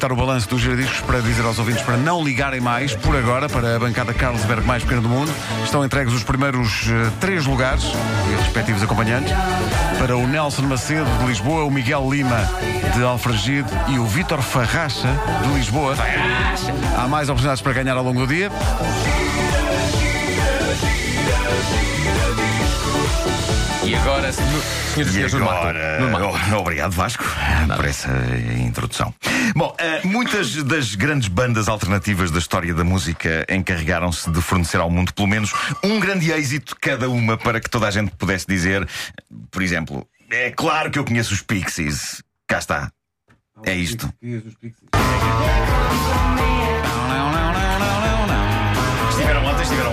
aproveitar o balanço dos giradiscos para dizer aos ouvintes para não ligarem mais, por agora, para a bancada Carlsberg mais pequena do mundo. Estão entregues os primeiros uh, três lugares, e respectivos acompanhantes, para o Nelson Macedo de Lisboa, o Miguel Lima de Alfragide e o Vítor Farracha de Lisboa. Há mais oportunidades para ganhar ao longo do dia. Agora, senhores e senhores, agora, oh, obrigado Vasco Nada. por essa introdução. Bom, uh, muitas das grandes bandas alternativas da história da música encarregaram-se de fornecer ao mundo pelo menos um grande êxito cada uma para que toda a gente pudesse dizer, por exemplo, é claro que eu conheço os Pixies. Cá está. É isto. estiveram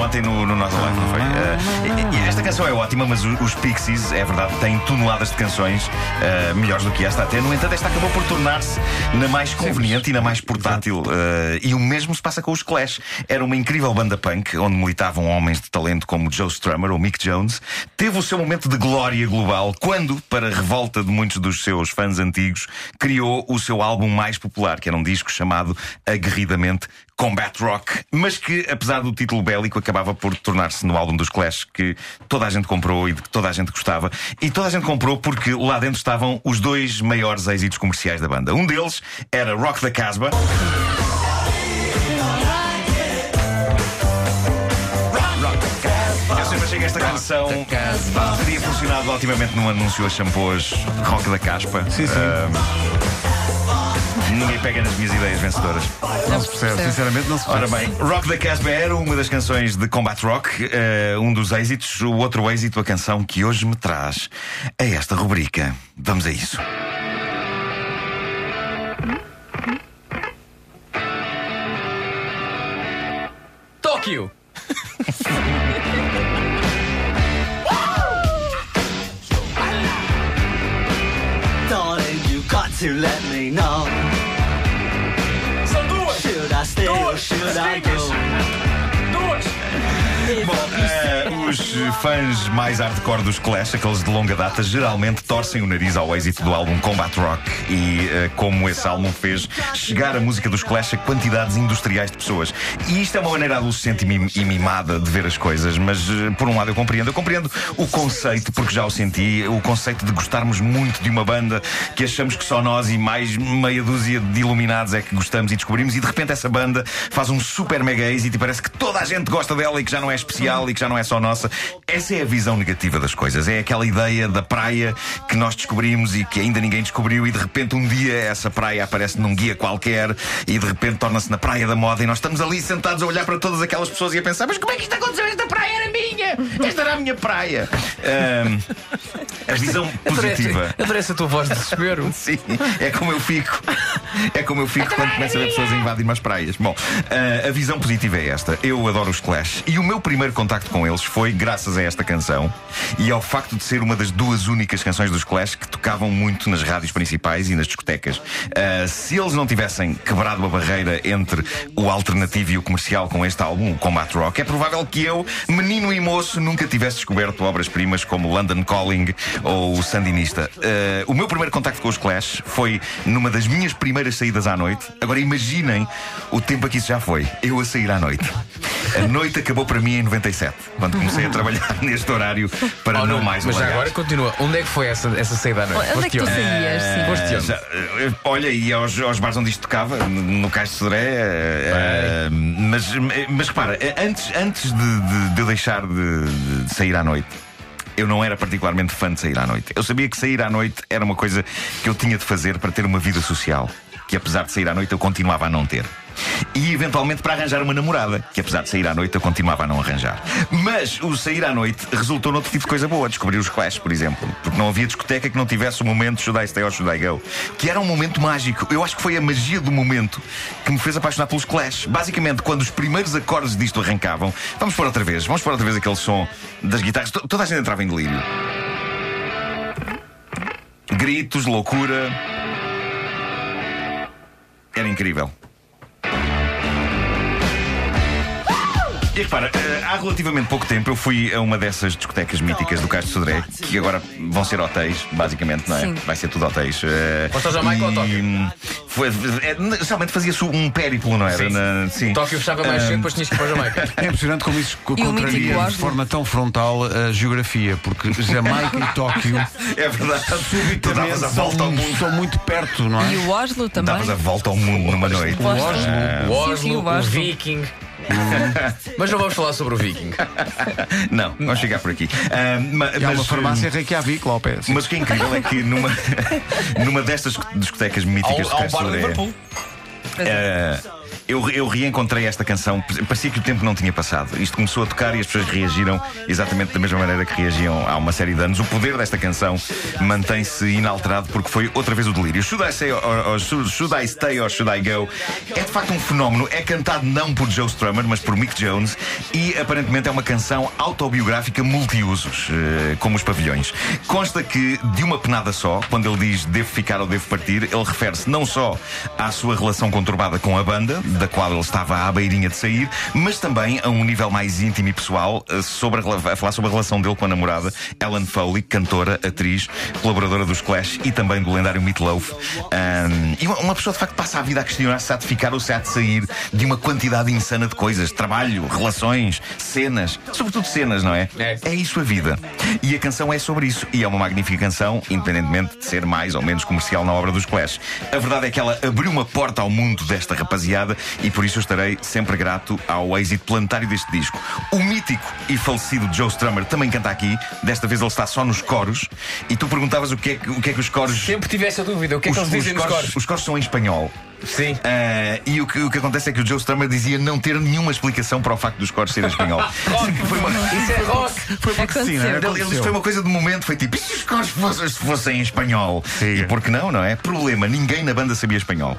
ontem no, no nosso live, não foi? Uh, esta canção é ótima, mas os, os Pixies, é verdade, têm toneladas de canções uh, melhores do que esta até. No entanto, esta acabou por tornar-se na mais conveniente e na mais portátil. Uh, e o mesmo se passa com os Clash. Era uma incrível banda punk, onde militavam homens de talento como Joe Strummer ou Mick Jones. Teve o seu momento de glória global quando, para a revolta de muitos dos seus fãs antigos, criou o seu álbum mais popular, que era um disco chamado Aguerridamente Combat Rock, mas que, apesar do título bélico, acabava por tornar-se no álbum dos Clash que toda a gente comprou e de que toda a gente gostava. E toda a gente comprou porque lá dentro estavam os dois maiores êxitos comerciais da banda. Um deles era Rock the Casbah. Eu sempre achei que esta canção teria funcionado otimamente num anúncio a shampoos Rock da Caspa. Sim, sim. Ninguém pega nas minhas ideias vencedoras. Não se percebe, sinceramente não se percebe. Ora bem, Rock the Casbah era uma das canções de Combat Rock, uh, um dos êxitos. O outro êxito, a canção que hoje me traz a esta rubrica. Vamos a isso. Tóquio! Darling, you got to let me know. Should I go? Bom, os fãs mais hardcore dos Clash, aqueles de longa data, geralmente torcem o nariz ao êxito do álbum Combat Rock e uh, como esse álbum fez chegar a música dos Clash a quantidades industriais de pessoas. E isto é uma maneira adolescente e mimada de ver as coisas, mas uh, por um lado eu compreendo. Eu compreendo o conceito, porque já o senti, o conceito de gostarmos muito de uma banda que achamos que só nós e mais meia dúzia de iluminados é que gostamos e descobrimos, e de repente essa banda faz um super mega êxito e parece que toda a gente gosta dela e que já não é especial e que já não é só nossa. Essa é a visão negativa das coisas. É aquela ideia da praia que nós descobrimos e que ainda ninguém descobriu, e de repente um dia essa praia aparece num guia qualquer e de repente torna-se na praia da moda e nós estamos ali sentados a olhar para todas aquelas pessoas e a pensar: mas como é que isto aconteceu? Esta praia era minha! Esta era a minha praia! Um, a visão positiva. Adorei essa tua voz de desespero. Sim, é como eu fico. É como eu fico quando começo a ver pessoas a invadirem as praias. Bom, uh, a visão positiva é esta. Eu adoro os Clash e o meu primeiro contacto com eles foi graças a esta canção e ao facto de ser uma das duas únicas canções dos Clash que tocavam muito nas rádios principais e nas discotecas. Uh, se eles não tivessem quebrado a barreira entre o alternativo e o comercial com este álbum, o Combat Rock, é provável que eu, menino e moço, nunca tivesse descoberto obras-primas como London Calling ou o Sandinista. Uh, o meu primeiro contacto com os Clash foi numa das minhas primeiras saídas à noite. Agora imaginem o tempo que isso já foi. Eu a sair à noite. A noite acabou para mim em 97, quando comecei a trabalhar neste horário para oh, não, não mais Mas já agora continua. Onde é que foi essa, essa saída à noite? Onde é que tu saías? Uh, já, uh, olha, e aos, aos bares onde isto tocava, no Cais de Sodré. Uh, mas, mas repara, antes, antes de, de, de eu deixar de, de sair à noite eu não era particularmente fã de sair à noite. Eu sabia que sair à noite era uma coisa que eu tinha de fazer para ter uma vida social, que apesar de sair à noite eu continuava a não ter e eventualmente para arranjar uma namorada, que apesar de sair à noite eu continuava a não arranjar. Mas o sair à noite resultou noutro tipo de coisa boa, descobrir os Clash, por exemplo, porque não havia discoteca que não tivesse o momento Should I Stay or Should I Go, que era um momento mágico. Eu acho que foi a magia do momento que me fez apaixonar pelos Clash. Basicamente, quando os primeiros acordes disto arrancavam, vamos pôr outra vez, vamos pôr outra vez aquele som das guitarras, toda a gente entrava em delírio. Gritos, loucura. Era incrível. E repara, eh, há relativamente pouco tempo eu fui a uma dessas discotecas míticas do Castro Sodré, que agora vão ser hotéis, basicamente, não é? Sim. Vai ser tudo hotéis. eh, Foste ao Jamaica ou Tóquio? Foi, é, Geralmente fazia-se um périplo, não era? Sim. Na- sim. Tóquio fechava mais cedo, depois tinhas que ir para o Jamaica. É impressionante como isso co- o contraria de forma tão frontal a geografia, porque Jamaica e Tóquio É verdade. Subitamente a volta ao mundo. são muito perto, não é? E o Oslo também. Davas a volta ao mundo numa noite. O Oslo. O Oslo, o o Oslo. Viking. Mas não vamos falar sobre o Viking. Não, vamos chegar por aqui. Ah, ma- E há uma mas, farmácia Reykjavik, Lopes. Mas o que é incrível é que numa, numa destas discotecas míticas Ao, ao de bar Castro de Liverpool. Eh, eu, eu reencontrei esta canção, parecia que o tempo não tinha passado. Isto começou a tocar e as pessoas reagiram exatamente da mesma maneira que reagiam há uma série de anos. O poder desta canção mantém-se inalterado porque foi outra vez o delírio. Should I, say or, or- should, I Stay or Should I Go? É de facto um fenómeno. É cantado não por Joe Strummer, mas por Mick Jones e aparentemente é uma canção autobiográfica multiusos, eh, como os pavilhões. Consta que, de uma penada só, quando ele diz devo ficar ou devo partir, ele refere-se não só à sua relação conturbada com a banda, da qual ele estava à beirinha de sair, mas também a um nível mais íntimo e pessoal, eh, sobre a, a falar sobre a relação dele com a namorada, Ellen Foley, cantora, atriz, colaboradora dos Clash e também do lendário Meat Loaf. Ahm, e uma, uma pessoa de facto passa a vida a questionar se há de ficar ou se há de sair de uma quantidade insana de coisas: trabalho, relações, cenas, sobretudo cenas, não é? É. É isso a vida. E a canção é sobre isso. E é uma magnífica canção, independentemente de ser mais ou menos comercial na obra dos Clash. A verdade é que ela abriu uma porta ao mundo desta rapaziada e por isso eu estarei sempre grato ao êxito planetário deste disco. O mítico e falecido Joe Strummer também canta aqui. Desta vez ele está só nos coros. E tu perguntavas o que é que, o que, é que os coros. Sempre tive essa dúvida. O que é que eles dizem nos coros? os coros são em espanhol. Sim. Ah, e o que, o que acontece é que o Joe Strummer dizia não ter nenhuma explicação para o facto dos coros serem em espanhol. Foi uma- Isso é rock. Foi porque sim, é? Ele, ele foi uma coisa de momento, foi tipo, e se os coros fossem, fossem em espanhol? Sim. E por que não, não é? Problema, ninguém na banda sabia espanhol.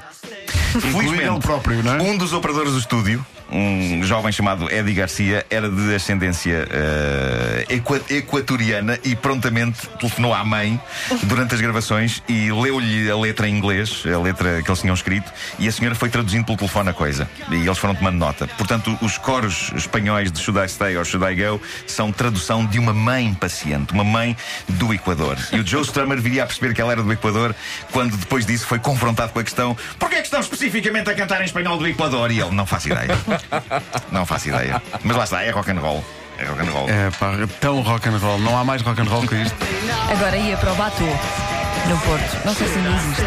Incluindo ele próprio, não é? Um dos operadores do estúdio, um jovem chamado Eddie Garcia, era de ascendência equa- equatoriana e prontamente telefonou à mãe durante as gravações e leu-lhe a letra em inglês, a letra que eles tinham escrito, e a senhora foi traduzindo pelo telefone a coisa. E eles foram tomando nota. Portanto, os coros espanhóis de Should I Stay or Should I Go são tradução de uma mãe paciente, uma mãe do Equador. E o Joe Strummer viria a perceber que ela era do Equador quando depois disso foi confrontado com a questão: porquê é que estão especificamente a cantar em espanhol do Equador? E ele não faço ideia. Não faço ideia. Mas lá está, é rock and roll. É rock and roll. É pá, tão rock and roll. Não há mais rock and roll que isto. Agora ia para o Batô, no Porto. Não sei se ainda existe.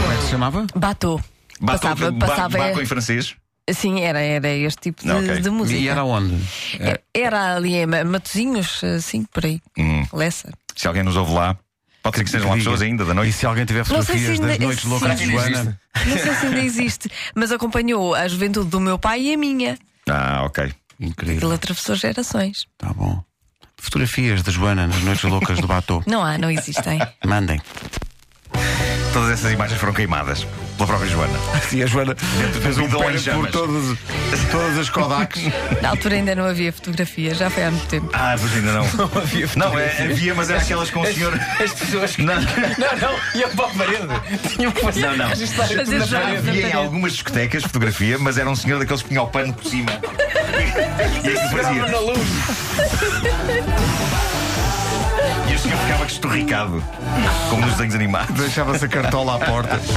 Como é que se chamava? Batô. Bato- Passava, ba- passava. Baco em francês. Sim, era, era este tipo de, Ok. de música. E era onde? É- Era ali em Ma- Matozinhos, assim, por aí. Hum. Lessa. Se alguém nos ouve lá, pode ser que sejam lá pessoas ainda da E noite. se alguém tiver Não sei fotografias se das ainda- noites loucas de ainda Joana? Não sei se ainda existe, mas acompanhou a juventude do meu pai e a minha. Ah, ok. Incrível. Ele atravessou gerações. Tá bom. Fotografias de Joana nas noites loucas do Batô. Não há, não existem. Mandem. Todas essas imagens foram queimadas pela própria Joana. E a Joana fez um périplo por todas, todas as Kodaks. Na altura ainda não havia fotografia, já foi há muito tempo. Ah, pois ainda não. Não havia Não, é, havia, mas era aquelas com o senhor. As pessoas que. Não. Não, não, iam para a parede. Tinham que fazer Não, não. Fazer já. Havia em algumas discotecas fotografia, mas era um senhor daqueles que punha o pano por cima. E assim Grava fazia. na luz. E o senhor ficava estorricado, como nos desenhos animados. Deixava-se a cartola à porta.